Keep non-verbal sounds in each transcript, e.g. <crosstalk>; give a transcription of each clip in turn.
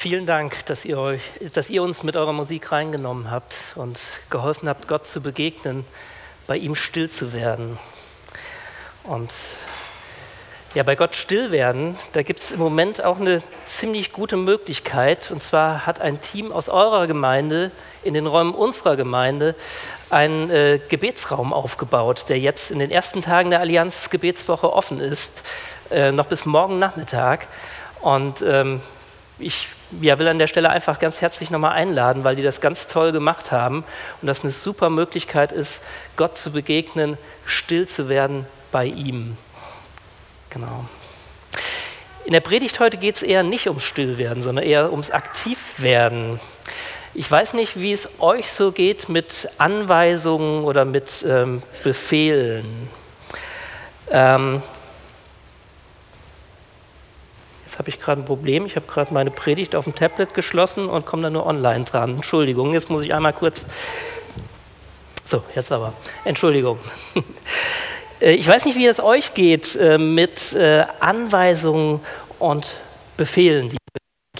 Vielen Dank, dass ihr, euch, dass ihr uns mit eurer Musik reingenommen habt und geholfen habt, Gott zu begegnen, bei ihm still zu werden. Und ja, bei Gott still werden, da gibt es im Moment auch eine ziemlich gute Möglichkeit. Und zwar hat ein Team aus eurer Gemeinde in den Räumen unserer Gemeinde einen äh, Gebetsraum aufgebaut, der jetzt in den ersten Tagen der Allianz Gebetswoche offen ist, äh, noch bis morgen Nachmittag. Und ähm, ich ja, will an der Stelle einfach ganz herzlich nochmal einladen, weil die das ganz toll gemacht haben und das eine super Möglichkeit ist, Gott zu begegnen, still zu werden bei ihm. Genau. In der Predigt heute geht es eher nicht ums Stillwerden, sondern eher ums Aktivwerden. Ich weiß nicht, wie es euch so geht mit Anweisungen oder mit ähm, Befehlen. Ähm, jetzt habe ich gerade ein Problem. Ich habe gerade meine Predigt auf dem Tablet geschlossen und komme da nur online dran. Entschuldigung, jetzt muss ich einmal kurz. So, jetzt aber. Entschuldigung. <laughs> Äh, ich weiß nicht, wie es euch geht äh, mit äh, Anweisungen und Befehlen,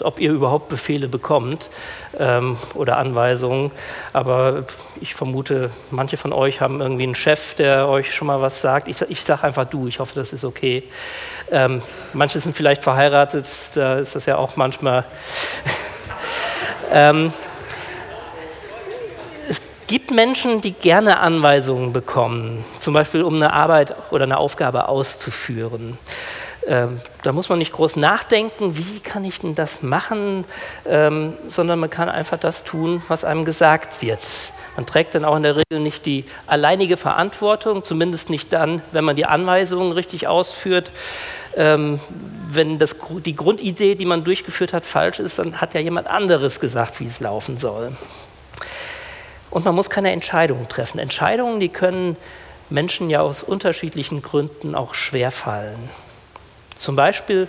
ob ihr überhaupt Befehle bekommt ähm, oder Anweisungen. Aber ich vermute, manche von euch haben irgendwie einen Chef, der euch schon mal was sagt. Ich, ich sage einfach du, ich hoffe, das ist okay. Ähm, manche sind vielleicht verheiratet, da ist das ja auch manchmal. <laughs> ähm, gibt Menschen, die gerne Anweisungen bekommen, zum Beispiel um eine Arbeit oder eine Aufgabe auszuführen. Ähm, da muss man nicht groß nachdenken, wie kann ich denn das machen, ähm, sondern man kann einfach das tun, was einem gesagt wird. Man trägt dann auch in der Regel nicht die alleinige Verantwortung, zumindest nicht dann, wenn man die Anweisungen richtig ausführt. Ähm, wenn das, die Grundidee, die man durchgeführt hat, falsch ist, dann hat ja jemand anderes gesagt, wie es laufen soll. Und man muss keine Entscheidungen treffen. Entscheidungen, die können Menschen ja aus unterschiedlichen Gründen auch schwerfallen. Zum Beispiel,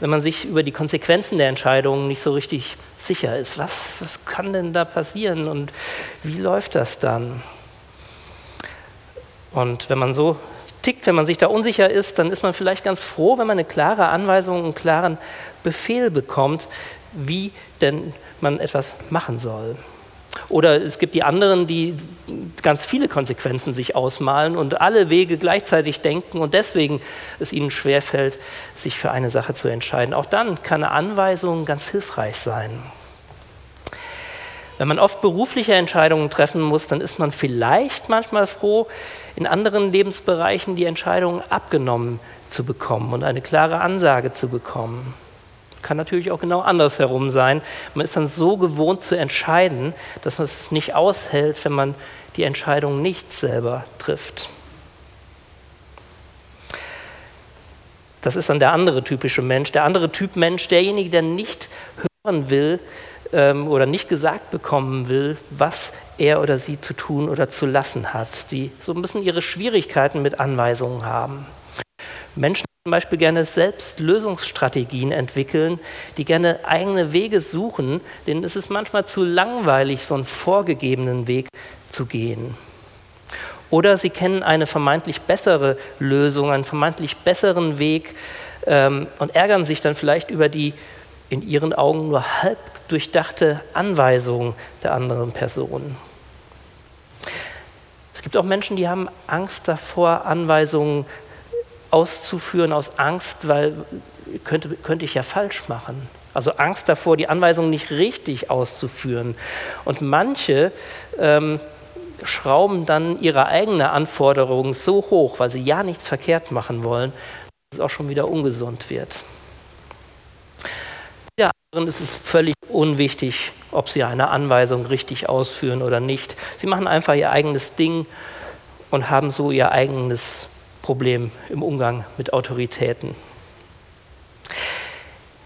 wenn man sich über die Konsequenzen der Entscheidungen nicht so richtig sicher ist. Was, was kann denn da passieren und wie läuft das dann? Und wenn man so tickt, wenn man sich da unsicher ist, dann ist man vielleicht ganz froh, wenn man eine klare Anweisung, einen klaren Befehl bekommt, wie denn man etwas machen soll. Oder es gibt die anderen, die ganz viele Konsequenzen sich ausmalen und alle Wege gleichzeitig denken und deswegen es ihnen schwerfällt, sich für eine Sache zu entscheiden. Auch dann kann eine Anweisung ganz hilfreich sein. Wenn man oft berufliche Entscheidungen treffen muss, dann ist man vielleicht manchmal froh, in anderen Lebensbereichen die Entscheidungen abgenommen zu bekommen und eine klare Ansage zu bekommen. Kann natürlich auch genau andersherum sein. Man ist dann so gewohnt zu entscheiden, dass man es nicht aushält, wenn man die Entscheidung nicht selber trifft. Das ist dann der andere typische Mensch. Der andere Typ Mensch, derjenige, der nicht hören will ähm, oder nicht gesagt bekommen will, was er oder sie zu tun oder zu lassen hat, die so ein bisschen ihre Schwierigkeiten mit Anweisungen haben. Menschen zum Beispiel gerne selbst Lösungsstrategien entwickeln, die gerne eigene Wege suchen, denen ist es manchmal zu langweilig, so einen vorgegebenen Weg zu gehen. Oder sie kennen eine vermeintlich bessere Lösung, einen vermeintlich besseren Weg ähm, und ärgern sich dann vielleicht über die in ihren Augen nur halb durchdachte Anweisung der anderen Person. Es gibt auch Menschen, die haben Angst davor, Anweisungen auszuführen aus Angst, weil könnte, könnte ich ja falsch machen. Also Angst davor, die Anweisung nicht richtig auszuführen. Und manche ähm, schrauben dann ihre eigene Anforderungen so hoch, weil sie ja nichts verkehrt machen wollen, dass es auch schon wieder ungesund wird. Ja, anderen ist es völlig unwichtig, ob sie eine Anweisung richtig ausführen oder nicht. Sie machen einfach ihr eigenes Ding und haben so ihr eigenes Problem im Umgang mit Autoritäten.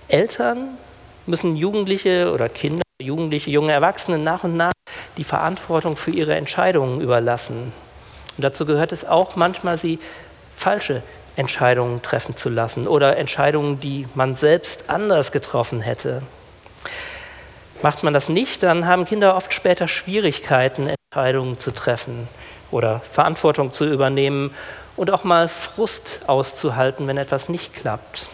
Eltern müssen Jugendliche oder Kinder, Jugendliche, junge Erwachsene nach und nach die Verantwortung für ihre Entscheidungen überlassen. Und dazu gehört es auch manchmal, sie falsche Entscheidungen treffen zu lassen oder Entscheidungen, die man selbst anders getroffen hätte. Macht man das nicht, dann haben Kinder oft später Schwierigkeiten, Entscheidungen zu treffen oder Verantwortung zu übernehmen und auch mal Frust auszuhalten, wenn etwas nicht klappt.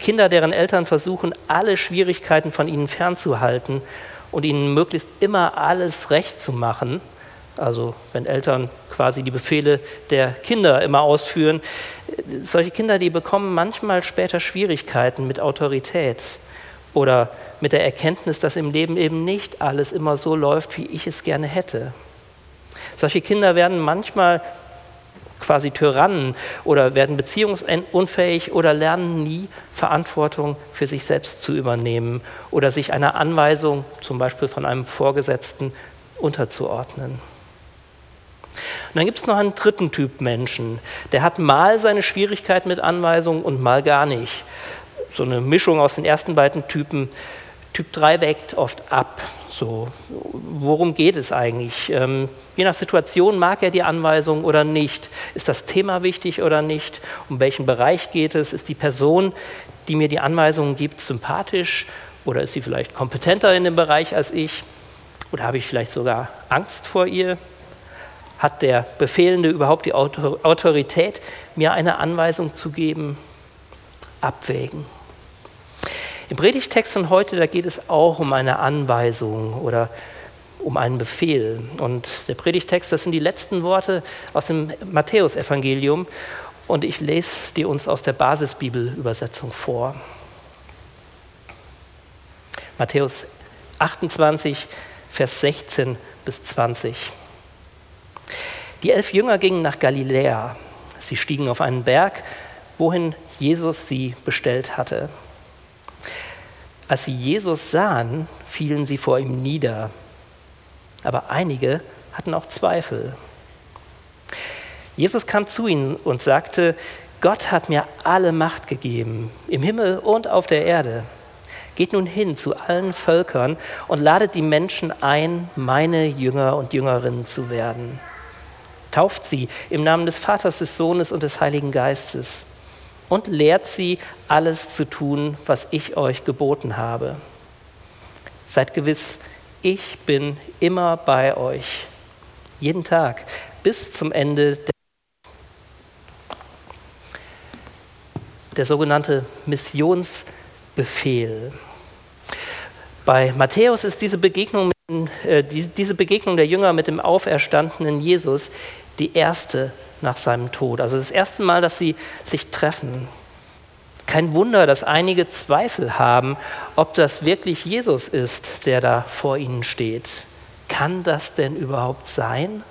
Kinder, deren Eltern versuchen, alle Schwierigkeiten von ihnen fernzuhalten und ihnen möglichst immer alles recht zu machen, also wenn Eltern quasi die Befehle der Kinder immer ausführen, solche Kinder, die bekommen manchmal später Schwierigkeiten mit Autorität oder mit der Erkenntnis, dass im Leben eben nicht alles immer so läuft, wie ich es gerne hätte. Solche Kinder werden manchmal quasi Tyrannen oder werden beziehungsunfähig oder lernen nie Verantwortung für sich selbst zu übernehmen oder sich einer Anweisung, zum Beispiel von einem Vorgesetzten, unterzuordnen. Und dann gibt es noch einen dritten Typ Menschen, der hat mal seine Schwierigkeit mit Anweisungen und mal gar nicht. So eine Mischung aus den ersten beiden Typen. Typ 3 wägt oft ab. So, worum geht es eigentlich? Ähm, je nach Situation mag er die Anweisung oder nicht. Ist das Thema wichtig oder nicht? Um welchen Bereich geht es? Ist die Person, die mir die Anweisungen gibt, sympathisch oder ist sie vielleicht kompetenter in dem Bereich als ich? Oder habe ich vielleicht sogar Angst vor ihr? Hat der Befehlende überhaupt die Autorität, mir eine Anweisung zu geben? Abwägen. Im Predigtext von heute, da geht es auch um eine Anweisung oder um einen Befehl. Und der Predigtext, das sind die letzten Worte aus dem Matthäusevangelium. Und ich lese die uns aus der Basisbibelübersetzung vor. Matthäus 28, Vers 16 bis 20. Die elf Jünger gingen nach Galiläa. Sie stiegen auf einen Berg, wohin Jesus sie bestellt hatte. Als sie Jesus sahen, fielen sie vor ihm nieder. Aber einige hatten auch Zweifel. Jesus kam zu ihnen und sagte, Gott hat mir alle Macht gegeben, im Himmel und auf der Erde. Geht nun hin zu allen Völkern und ladet die Menschen ein, meine Jünger und Jüngerinnen zu werden tauft sie im Namen des Vaters, des Sohnes und des Heiligen Geistes und lehrt sie, alles zu tun, was ich euch geboten habe. Seid gewiss, ich bin immer bei euch, jeden Tag, bis zum Ende der der sogenannte Missionsbefehl. Bei Matthäus ist diese Begegnung, äh, diese Begegnung der Jünger mit dem auferstandenen Jesus die erste nach seinem Tod. Also das erste Mal, dass sie sich treffen. Kein Wunder, dass einige Zweifel haben, ob das wirklich Jesus ist, der da vor ihnen steht. Kann das denn überhaupt sein?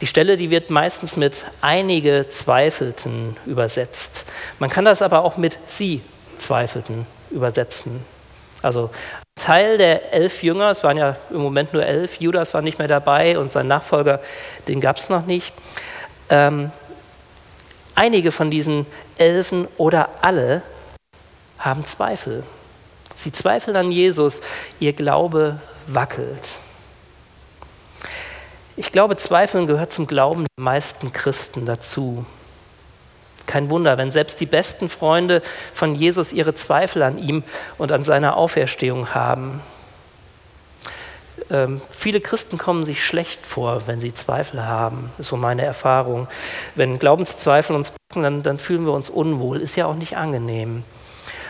Die Stelle, die wird meistens mit einige Zweifelten übersetzt. Man kann das aber auch mit sie Zweifelten übersetzen. Also Teil der elf Jünger, es waren ja im Moment nur elf, Judas war nicht mehr dabei und sein Nachfolger, den gab es noch nicht. Ähm, einige von diesen Elfen oder alle haben Zweifel. Sie zweifeln an Jesus, ihr Glaube wackelt. Ich glaube, Zweifeln gehört zum Glauben der meisten Christen dazu. Kein Wunder, wenn selbst die besten Freunde von Jesus ihre Zweifel an ihm und an seiner Auferstehung haben. Ähm, viele Christen kommen sich schlecht vor, wenn sie Zweifel haben, ist so meine Erfahrung. Wenn Glaubenszweifel uns packen, dann, dann fühlen wir uns unwohl, ist ja auch nicht angenehm.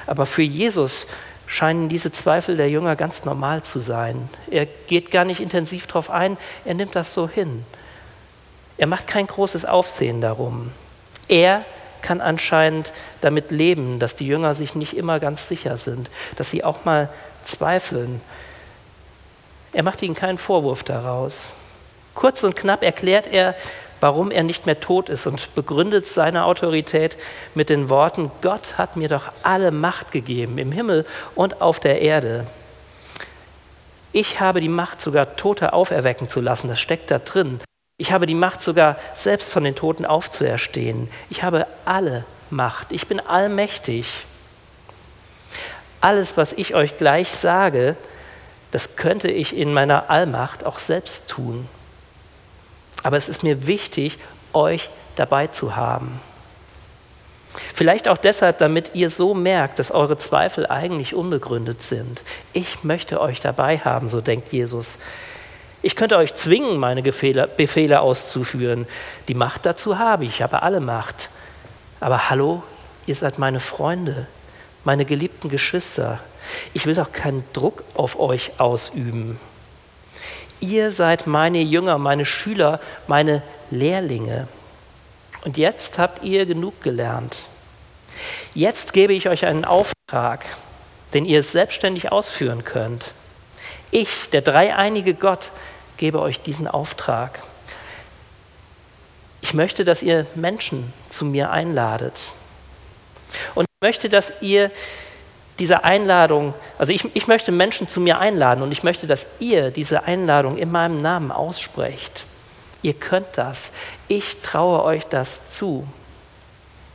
Aber für Jesus scheinen diese Zweifel der Jünger ganz normal zu sein. Er geht gar nicht intensiv darauf ein, er nimmt das so hin. Er macht kein großes Aufsehen darum. Er kann anscheinend damit leben, dass die Jünger sich nicht immer ganz sicher sind, dass sie auch mal zweifeln. Er macht ihnen keinen Vorwurf daraus. Kurz und knapp erklärt er, warum er nicht mehr tot ist und begründet seine Autorität mit den Worten, Gott hat mir doch alle Macht gegeben im Himmel und auf der Erde. Ich habe die Macht, sogar Tote auferwecken zu lassen, das steckt da drin. Ich habe die Macht sogar selbst von den Toten aufzuerstehen. Ich habe alle Macht. Ich bin allmächtig. Alles, was ich euch gleich sage, das könnte ich in meiner Allmacht auch selbst tun. Aber es ist mir wichtig, euch dabei zu haben. Vielleicht auch deshalb, damit ihr so merkt, dass eure Zweifel eigentlich unbegründet sind. Ich möchte euch dabei haben, so denkt Jesus. Ich könnte euch zwingen, meine Befehle, Befehle auszuführen. Die Macht dazu habe ich, ich habe alle Macht. Aber hallo, ihr seid meine Freunde, meine geliebten Geschwister. Ich will doch keinen Druck auf euch ausüben. Ihr seid meine Jünger, meine Schüler, meine Lehrlinge. Und jetzt habt ihr genug gelernt. Jetzt gebe ich euch einen Auftrag, den ihr selbstständig ausführen könnt. Ich, der dreieinige Gott, gebe euch diesen Auftrag. Ich möchte, dass ihr Menschen zu mir einladet. Und ich möchte, dass ihr diese Einladung, also ich, ich möchte Menschen zu mir einladen und ich möchte, dass ihr diese Einladung in meinem Namen aussprecht. Ihr könnt das. Ich traue euch das zu.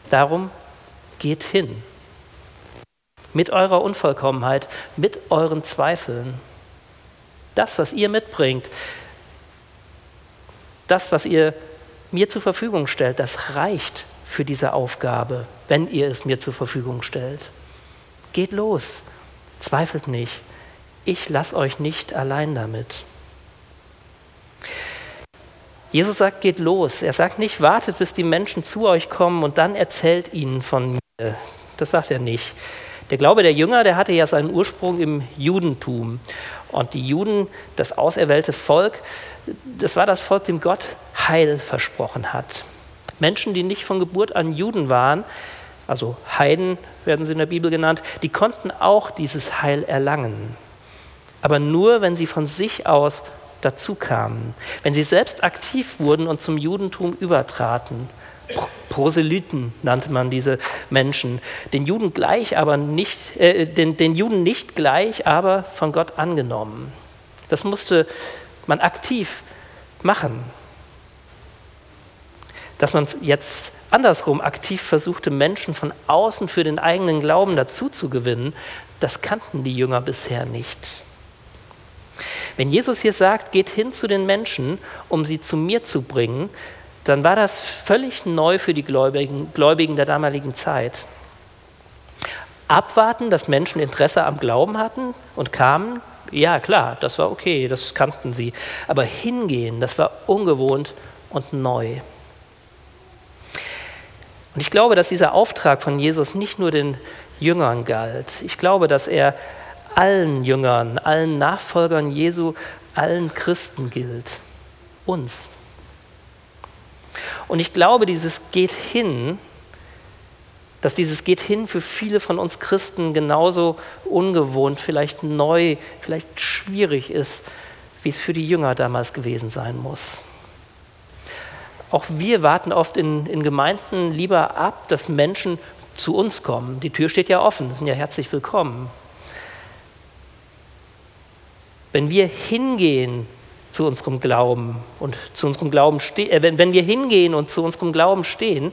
Darum geht hin. Mit eurer Unvollkommenheit, mit euren Zweifeln. Das, was ihr mitbringt, das, was ihr mir zur Verfügung stellt, das reicht für diese Aufgabe, wenn ihr es mir zur Verfügung stellt. Geht los, zweifelt nicht. Ich lasse euch nicht allein damit. Jesus sagt, geht los. Er sagt nicht, wartet, bis die Menschen zu euch kommen und dann erzählt ihnen von mir. Das sagt er nicht. Der Glaube der Jünger, der hatte ja seinen Ursprung im Judentum. Und die Juden, das auserwählte Volk, das war das Volk, dem Gott Heil versprochen hat. Menschen, die nicht von Geburt an Juden waren, also Heiden werden sie in der Bibel genannt, die konnten auch dieses Heil erlangen. Aber nur, wenn sie von sich aus dazu kamen, wenn sie selbst aktiv wurden und zum Judentum übertraten. Proselyten nannte man diese Menschen, den Juden gleich, aber nicht, äh, den, den Juden nicht gleich, aber von Gott angenommen. Das musste man aktiv machen. Dass man jetzt andersrum aktiv versuchte, Menschen von außen für den eigenen Glauben dazu zu gewinnen, das kannten die Jünger bisher nicht. Wenn Jesus hier sagt, geht hin zu den Menschen, um sie zu mir zu bringen, dann war das völlig neu für die Gläubigen, Gläubigen der damaligen Zeit. Abwarten, dass Menschen Interesse am Glauben hatten und kamen, ja klar, das war okay, das kannten sie. Aber hingehen, das war ungewohnt und neu. Und ich glaube, dass dieser Auftrag von Jesus nicht nur den Jüngern galt. Ich glaube, dass er allen Jüngern, allen Nachfolgern Jesu, allen Christen gilt. Uns. Und ich glaube, dieses geht hin, dass dieses geht hin für viele von uns Christen genauso ungewohnt, vielleicht neu, vielleicht schwierig ist, wie es für die Jünger damals gewesen sein muss. Auch wir warten oft in, in Gemeinden lieber ab, dass Menschen zu uns kommen. Die Tür steht ja offen, sind ja herzlich willkommen. Wenn wir hingehen zu unserem Glauben und zu unserem Glauben stehen, äh, wenn, wenn wir hingehen und zu unserem Glauben stehen,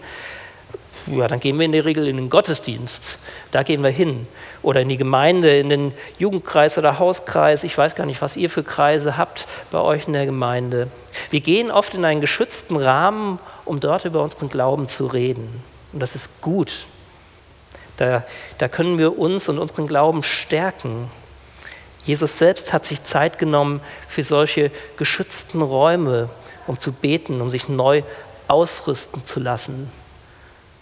ja, dann gehen wir in der Regel in den Gottesdienst. Da gehen wir hin. Oder in die Gemeinde, in den Jugendkreis oder Hauskreis. Ich weiß gar nicht, was ihr für Kreise habt bei euch in der Gemeinde. Wir gehen oft in einen geschützten Rahmen, um dort über unseren Glauben zu reden. Und das ist gut. Da, da können wir uns und unseren Glauben stärken. Jesus selbst hat sich Zeit genommen für solche geschützten Räume, um zu beten, um sich neu ausrüsten zu lassen.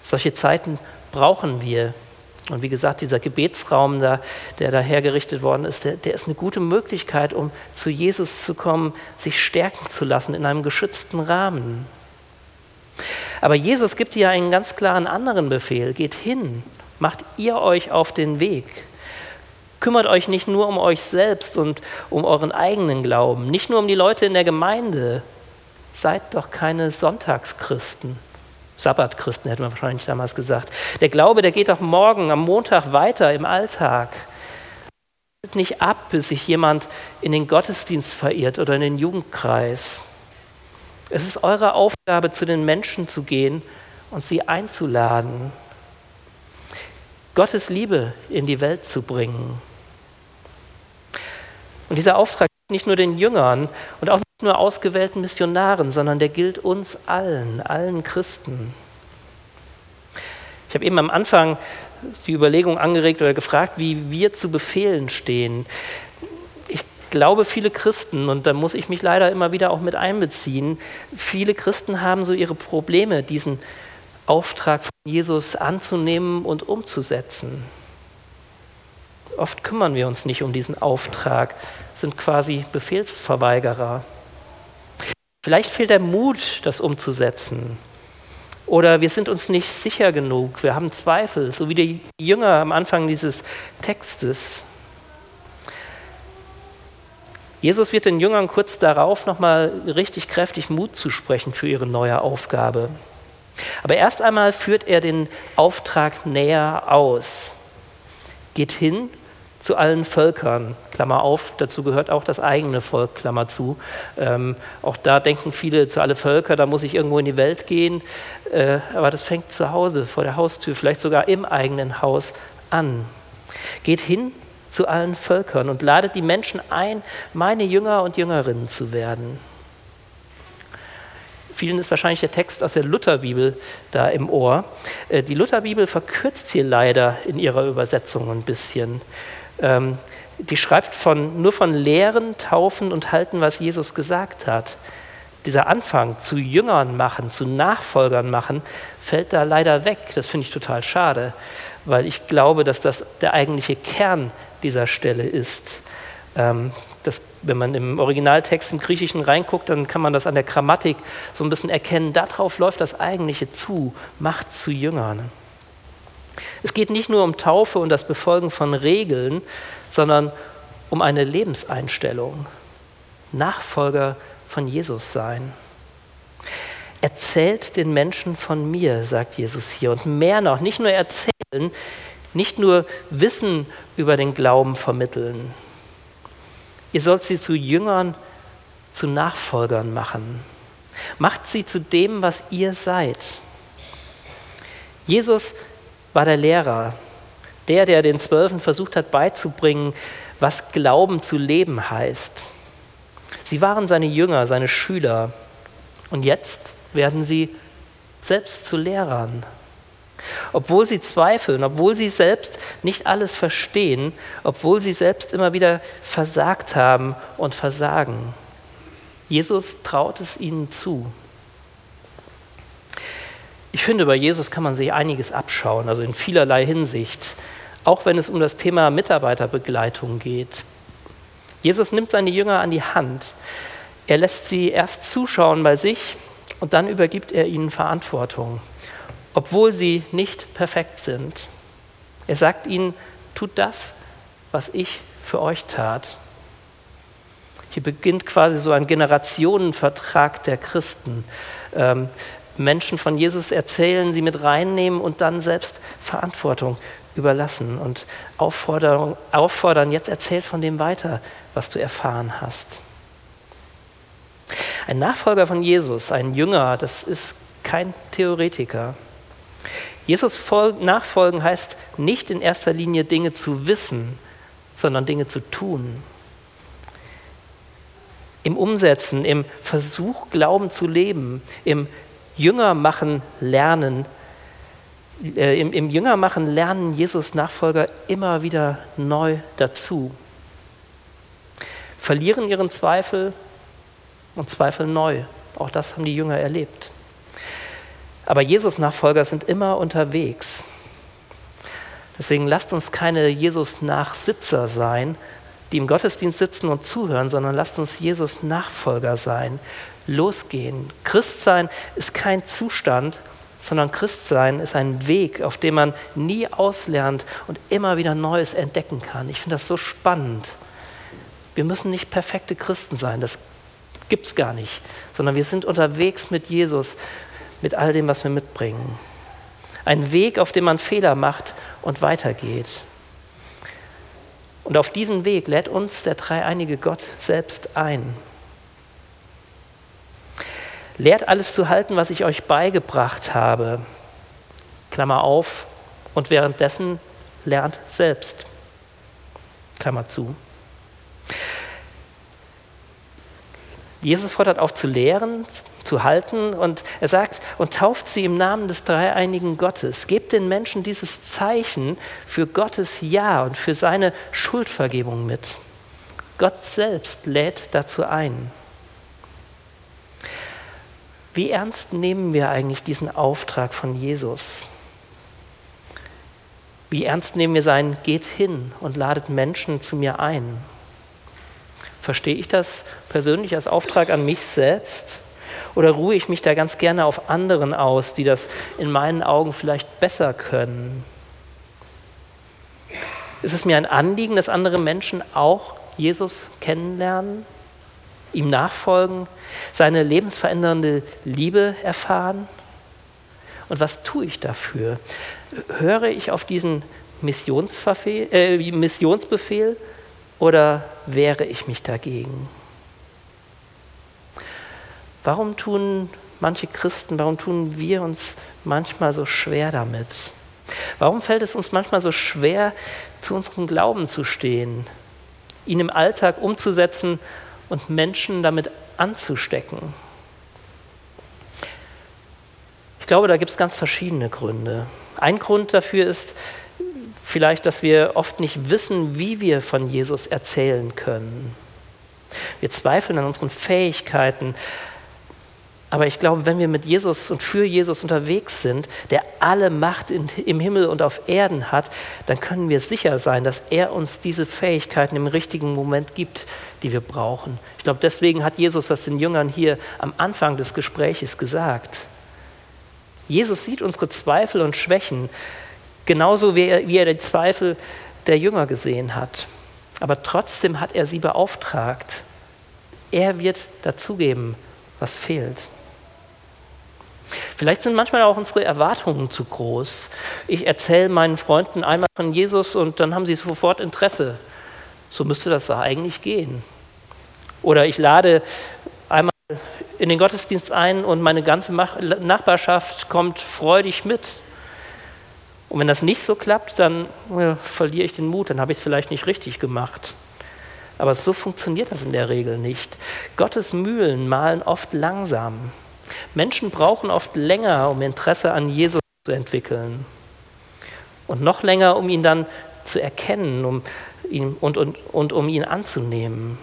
Solche Zeiten brauchen wir. Und wie gesagt, dieser Gebetsraum, da, der da hergerichtet worden ist, der, der ist eine gute Möglichkeit, um zu Jesus zu kommen, sich stärken zu lassen in einem geschützten Rahmen. Aber Jesus gibt dir einen ganz klaren anderen Befehl. Geht hin, macht ihr euch auf den Weg. Kümmert euch nicht nur um euch selbst und um euren eigenen Glauben, nicht nur um die Leute in der Gemeinde. Seid doch keine Sonntagschristen. Sabbatchristen hätte man wahrscheinlich damals gesagt. Der Glaube, der geht doch morgen, am Montag weiter im Alltag. Nicht ab, bis sich jemand in den Gottesdienst verirrt oder in den Jugendkreis. Es ist eure Aufgabe, zu den Menschen zu gehen und sie einzuladen. Gottes Liebe in die Welt zu bringen. Und dieser Auftrag gilt nicht nur den Jüngern und auch nicht nur ausgewählten Missionaren, sondern der gilt uns allen, allen Christen. Ich habe eben am Anfang die Überlegung angeregt oder gefragt, wie wir zu Befehlen stehen. Ich glaube, viele Christen, und da muss ich mich leider immer wieder auch mit einbeziehen, viele Christen haben so ihre Probleme, diesen Auftrag von Jesus anzunehmen und umzusetzen. Oft kümmern wir uns nicht um diesen Auftrag, sind quasi Befehlsverweigerer. Vielleicht fehlt der Mut, das umzusetzen. Oder wir sind uns nicht sicher genug, wir haben Zweifel, so wie die Jünger am Anfang dieses Textes. Jesus wird den Jüngern kurz darauf nochmal richtig kräftig Mut zusprechen für ihre neue Aufgabe. Aber erst einmal führt er den Auftrag näher aus. Geht hin zu allen Völkern, Klammer auf, dazu gehört auch das eigene Volk, Klammer zu. Ähm, auch da denken viele zu alle Völker, da muss ich irgendwo in die Welt gehen, äh, aber das fängt zu Hause, vor der Haustür, vielleicht sogar im eigenen Haus an. Geht hin zu allen Völkern und ladet die Menschen ein, meine Jünger und Jüngerinnen zu werden. Vielen ist wahrscheinlich der Text aus der Lutherbibel da im Ohr. Äh, die Lutherbibel verkürzt hier leider in ihrer Übersetzung ein bisschen. Ähm, die schreibt von, nur von Lehren, Taufen und Halten, was Jesus gesagt hat. Dieser Anfang zu Jüngern machen, zu Nachfolgern machen, fällt da leider weg. Das finde ich total schade, weil ich glaube, dass das der eigentliche Kern dieser Stelle ist. Ähm, das, wenn man im Originaltext im Griechischen reinguckt, dann kann man das an der Grammatik so ein bisschen erkennen. Darauf läuft das eigentliche zu, macht zu Jüngern. Es geht nicht nur um Taufe und das Befolgen von Regeln, sondern um eine Lebenseinstellung. Nachfolger von Jesus sein. Erzählt den Menschen von mir, sagt Jesus hier. Und mehr noch, nicht nur erzählen, nicht nur Wissen über den Glauben vermitteln. Ihr sollt sie zu Jüngern, zu Nachfolgern machen. Macht sie zu dem, was ihr seid. Jesus war der Lehrer, der, der den Zwölfen versucht hat beizubringen, was Glauben zu leben heißt. Sie waren seine Jünger, seine Schüler. Und jetzt werden sie selbst zu Lehrern. Obwohl sie zweifeln, obwohl sie selbst nicht alles verstehen, obwohl sie selbst immer wieder versagt haben und versagen. Jesus traut es ihnen zu. Ich finde, bei Jesus kann man sich einiges abschauen, also in vielerlei Hinsicht, auch wenn es um das Thema Mitarbeiterbegleitung geht. Jesus nimmt seine Jünger an die Hand. Er lässt sie erst zuschauen bei sich und dann übergibt er ihnen Verantwortung, obwohl sie nicht perfekt sind. Er sagt ihnen, tut das, was ich für euch tat. Hier beginnt quasi so ein Generationenvertrag der Christen. Ähm, Menschen von Jesus erzählen, sie mit reinnehmen und dann selbst Verantwortung überlassen und auffordern, auffordern, jetzt erzähl von dem weiter, was du erfahren hast. Ein Nachfolger von Jesus, ein Jünger, das ist kein Theoretiker. Jesus nachfolgen heißt nicht in erster Linie Dinge zu wissen, sondern Dinge zu tun. Im Umsetzen, im Versuch, Glauben zu leben, im Jünger machen lernen, äh, im, im Jünger machen lernen Jesus Nachfolger immer wieder neu dazu. Verlieren ihren Zweifel und zweifeln neu. Auch das haben die Jünger erlebt. Aber Jesus Nachfolger sind immer unterwegs. Deswegen lasst uns keine Jesus Nachsitzer sein, die im Gottesdienst sitzen und zuhören, sondern lasst uns Jesus Nachfolger sein, losgehen. Christsein ist kein Zustand, sondern Christsein ist ein Weg, auf dem man nie auslernt und immer wieder Neues entdecken kann. Ich finde das so spannend. Wir müssen nicht perfekte Christen sein, das gibt es gar nicht, sondern wir sind unterwegs mit Jesus, mit all dem, was wir mitbringen. Ein Weg, auf dem man Fehler macht und weitergeht. Und auf diesen Weg lädt uns der dreieinige Gott selbst ein. Lehrt alles zu halten, was ich euch beigebracht habe. Klammer auf. Und währenddessen lernt selbst. Klammer zu. Jesus fordert auf zu lehren, zu halten und er sagt, und tauft sie im Namen des dreieinigen Gottes. Gebt den Menschen dieses Zeichen für Gottes Ja und für seine Schuldvergebung mit. Gott selbst lädt dazu ein. Wie ernst nehmen wir eigentlich diesen Auftrag von Jesus? Wie ernst nehmen wir sein, geht hin und ladet Menschen zu mir ein? Verstehe ich das persönlich als Auftrag an mich selbst? Oder ruhe ich mich da ganz gerne auf anderen aus, die das in meinen Augen vielleicht besser können? Ist es mir ein Anliegen, dass andere Menschen auch Jesus kennenlernen, ihm nachfolgen, seine lebensverändernde Liebe erfahren? Und was tue ich dafür? Höre ich auf diesen äh, Missionsbefehl oder wehre ich mich dagegen? Warum tun manche Christen, warum tun wir uns manchmal so schwer damit? Warum fällt es uns manchmal so schwer, zu unserem Glauben zu stehen, ihn im Alltag umzusetzen und Menschen damit anzustecken? Ich glaube, da gibt es ganz verschiedene Gründe. Ein Grund dafür ist vielleicht, dass wir oft nicht wissen, wie wir von Jesus erzählen können. Wir zweifeln an unseren Fähigkeiten, aber ich glaube, wenn wir mit Jesus und für Jesus unterwegs sind, der alle Macht in, im Himmel und auf Erden hat, dann können wir sicher sein, dass er uns diese Fähigkeiten im richtigen Moment gibt, die wir brauchen. Ich glaube, deswegen hat Jesus das den Jüngern hier am Anfang des Gespräches gesagt. Jesus sieht unsere Zweifel und Schwächen, genauso wie er, wie er die Zweifel der Jünger gesehen hat. Aber trotzdem hat er sie beauftragt. Er wird dazugeben, was fehlt. Vielleicht sind manchmal auch unsere Erwartungen zu groß. Ich erzähle meinen Freunden einmal von Jesus und dann haben sie sofort Interesse. So müsste das eigentlich gehen. Oder ich lade einmal in den Gottesdienst ein und meine ganze Nachbarschaft kommt freudig mit. Und wenn das nicht so klappt, dann ja, verliere ich den Mut, dann habe ich es vielleicht nicht richtig gemacht. Aber so funktioniert das in der Regel nicht. Gottes Mühlen malen oft langsam. Menschen brauchen oft länger, um Interesse an Jesus zu entwickeln. Und noch länger, um ihn dann zu erkennen um ihn, und, und, und um ihn anzunehmen.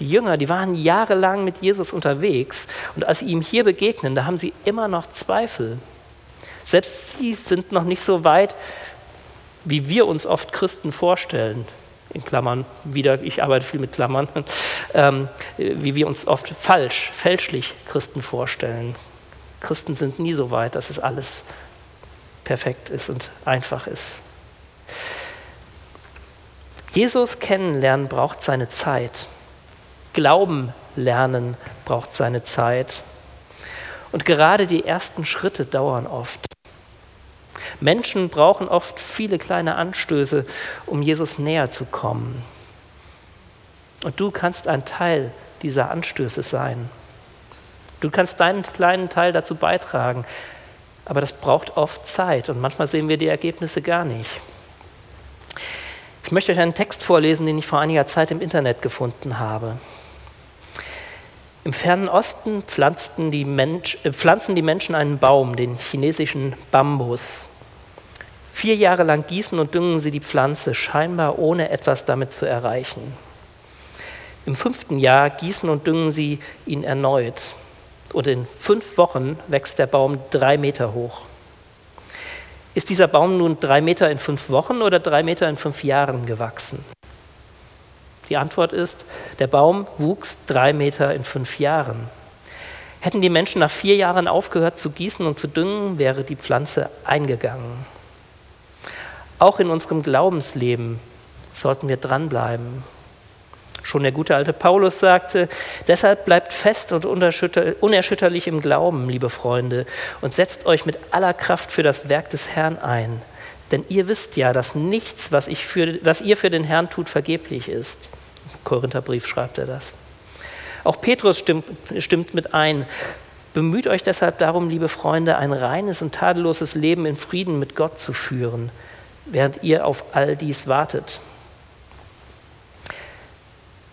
Die Jünger, die waren jahrelang mit Jesus unterwegs und als sie ihm hier begegnen, da haben sie immer noch Zweifel. Selbst sie sind noch nicht so weit, wie wir uns oft Christen vorstellen in Klammern wieder, ich arbeite viel mit Klammern, <laughs> ähm, wie wir uns oft falsch, fälschlich Christen vorstellen. Christen sind nie so weit, dass es alles perfekt ist und einfach ist. Jesus kennenlernen braucht seine Zeit. Glauben lernen braucht seine Zeit. Und gerade die ersten Schritte dauern oft. Menschen brauchen oft viele kleine Anstöße, um Jesus näher zu kommen. Und du kannst ein Teil dieser Anstöße sein. Du kannst deinen kleinen Teil dazu beitragen, aber das braucht oft Zeit und manchmal sehen wir die Ergebnisse gar nicht. Ich möchte euch einen Text vorlesen, den ich vor einiger Zeit im Internet gefunden habe. Im fernen Osten pflanzten die, Mensch, äh, pflanzen die Menschen einen Baum, den chinesischen Bambus. Vier Jahre lang gießen und düngen sie die Pflanze, scheinbar ohne etwas damit zu erreichen. Im fünften Jahr gießen und düngen sie ihn erneut. Und in fünf Wochen wächst der Baum drei Meter hoch. Ist dieser Baum nun drei Meter in fünf Wochen oder drei Meter in fünf Jahren gewachsen? Die Antwort ist, der Baum wuchs drei Meter in fünf Jahren. Hätten die Menschen nach vier Jahren aufgehört zu gießen und zu düngen, wäre die Pflanze eingegangen. Auch in unserem Glaubensleben sollten wir dranbleiben. Schon der gute alte Paulus sagte, deshalb bleibt fest und unerschütterlich im Glauben, liebe Freunde, und setzt euch mit aller Kraft für das Werk des Herrn ein. Denn ihr wisst ja, dass nichts, was, ich für, was ihr für den Herrn tut, vergeblich ist. Im Korintherbrief schreibt er das. Auch Petrus stimmt, stimmt mit ein. Bemüht euch deshalb darum, liebe Freunde, ein reines und tadelloses Leben in Frieden mit Gott zu führen während ihr auf all dies wartet.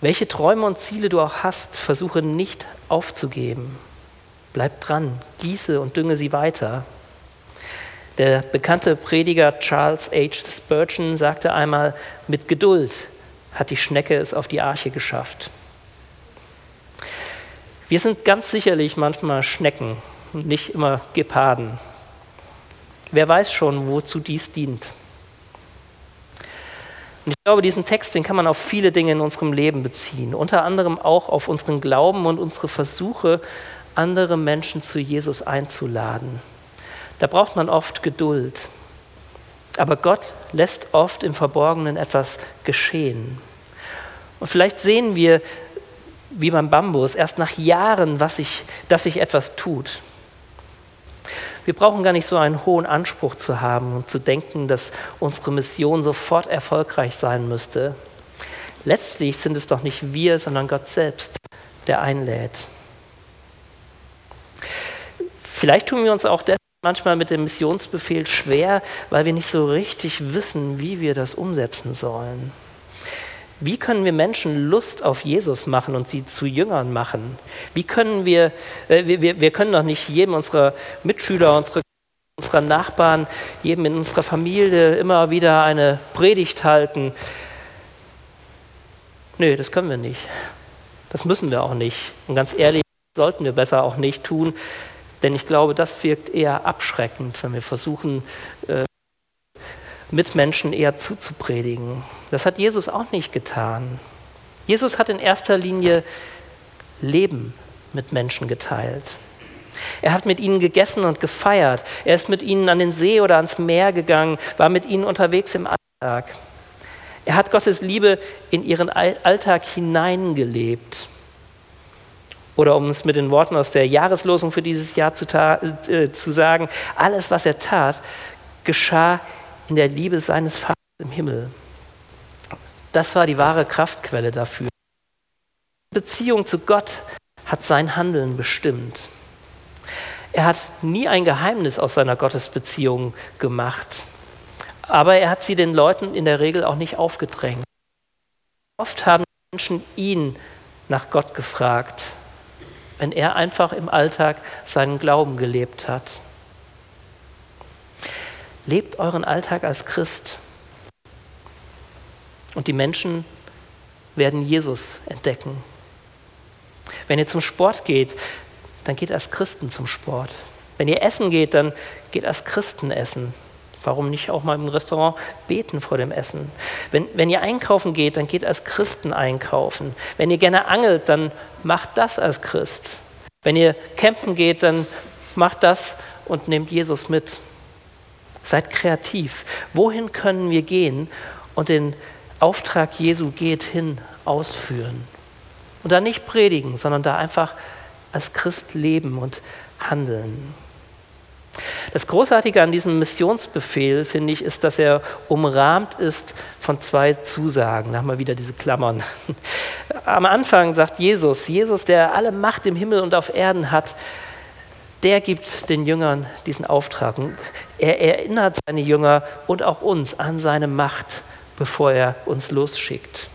Welche Träume und Ziele du auch hast, versuche nicht aufzugeben. Bleib dran, gieße und dünge sie weiter. Der bekannte Prediger Charles H. Spurgeon sagte einmal, mit Geduld hat die Schnecke es auf die Arche geschafft. Wir sind ganz sicherlich manchmal Schnecken und nicht immer Geparden. Wer weiß schon, wozu dies dient. Und ich glaube, diesen Text, den kann man auf viele Dinge in unserem Leben beziehen, unter anderem auch auf unseren Glauben und unsere Versuche, andere Menschen zu Jesus einzuladen. Da braucht man oft Geduld. Aber Gott lässt oft im Verborgenen etwas geschehen. Und vielleicht sehen wir, wie beim Bambus, erst nach Jahren, was sich, dass sich etwas tut. Wir brauchen gar nicht so einen hohen Anspruch zu haben und zu denken, dass unsere Mission sofort erfolgreich sein müsste. Letztlich sind es doch nicht wir, sondern Gott selbst, der einlädt. Vielleicht tun wir uns auch deshalb manchmal mit dem Missionsbefehl schwer, weil wir nicht so richtig wissen, wie wir das umsetzen sollen. Wie können wir Menschen Lust auf Jesus machen und sie zu Jüngern machen? Wie können wir, äh, wir, wir können doch nicht jedem unserer Mitschüler, unsere, unserer Nachbarn, jedem in unserer Familie immer wieder eine Predigt halten. Nö, das können wir nicht. Das müssen wir auch nicht. Und ganz ehrlich, sollten wir besser auch nicht tun, denn ich glaube, das wirkt eher abschreckend, wenn wir versuchen, äh, Mitmenschen eher zuzupredigen. Das hat Jesus auch nicht getan. Jesus hat in erster Linie Leben mit Menschen geteilt. Er hat mit ihnen gegessen und gefeiert. Er ist mit ihnen an den See oder ans Meer gegangen, war mit ihnen unterwegs im Alltag. Er hat Gottes Liebe in ihren Alltag hineingelebt. Oder um es mit den Worten aus der Jahreslosung für dieses Jahr zu, äh, zu sagen, alles, was er tat, geschah in der Liebe seines Vaters im Himmel. Das war die wahre Kraftquelle dafür. Die Beziehung zu Gott hat sein Handeln bestimmt. Er hat nie ein Geheimnis aus seiner Gottesbeziehung gemacht, aber er hat sie den Leuten in der Regel auch nicht aufgedrängt. Oft haben Menschen ihn nach Gott gefragt, wenn er einfach im Alltag seinen Glauben gelebt hat. Lebt euren Alltag als Christ. Und die Menschen werden Jesus entdecken. Wenn ihr zum Sport geht, dann geht als Christen zum Sport. Wenn ihr essen geht, dann geht als Christen essen. Warum nicht auch mal im Restaurant beten vor dem Essen? Wenn, wenn ihr einkaufen geht, dann geht als Christen einkaufen. Wenn ihr gerne angelt, dann macht das als Christ. Wenn ihr campen geht, dann macht das und nehmt Jesus mit. Seid kreativ. Wohin können wir gehen und den Auftrag Jesu geht hin ausführen? Und da nicht predigen, sondern da einfach als Christ leben und handeln. Das Großartige an diesem Missionsbefehl, finde ich, ist, dass er umrahmt ist von zwei Zusagen. Da haben wir wieder diese Klammern. <laughs> Am Anfang sagt Jesus, Jesus, der alle Macht im Himmel und auf Erden hat, der gibt den Jüngern diesen Auftrag. Er erinnert seine Jünger und auch uns an seine Macht, bevor er uns losschickt.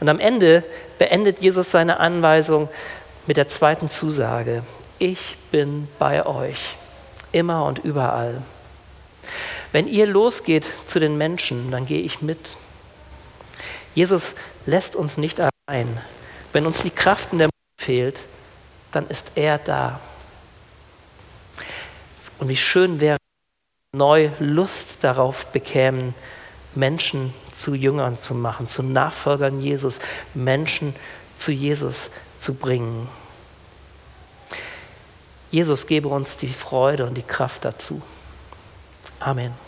Und am Ende beendet Jesus seine Anweisung mit der zweiten Zusage. Ich bin bei euch, immer und überall. Wenn ihr losgeht zu den Menschen, dann gehe ich mit. Jesus lässt uns nicht allein. Wenn uns die Kraft in der Mund fehlt, dann ist er da. Und wie schön wäre, neu Lust darauf bekämen, Menschen zu Jüngern zu machen, zu Nachfolgern Jesus, Menschen zu Jesus zu bringen. Jesus gebe uns die Freude und die Kraft dazu. Amen.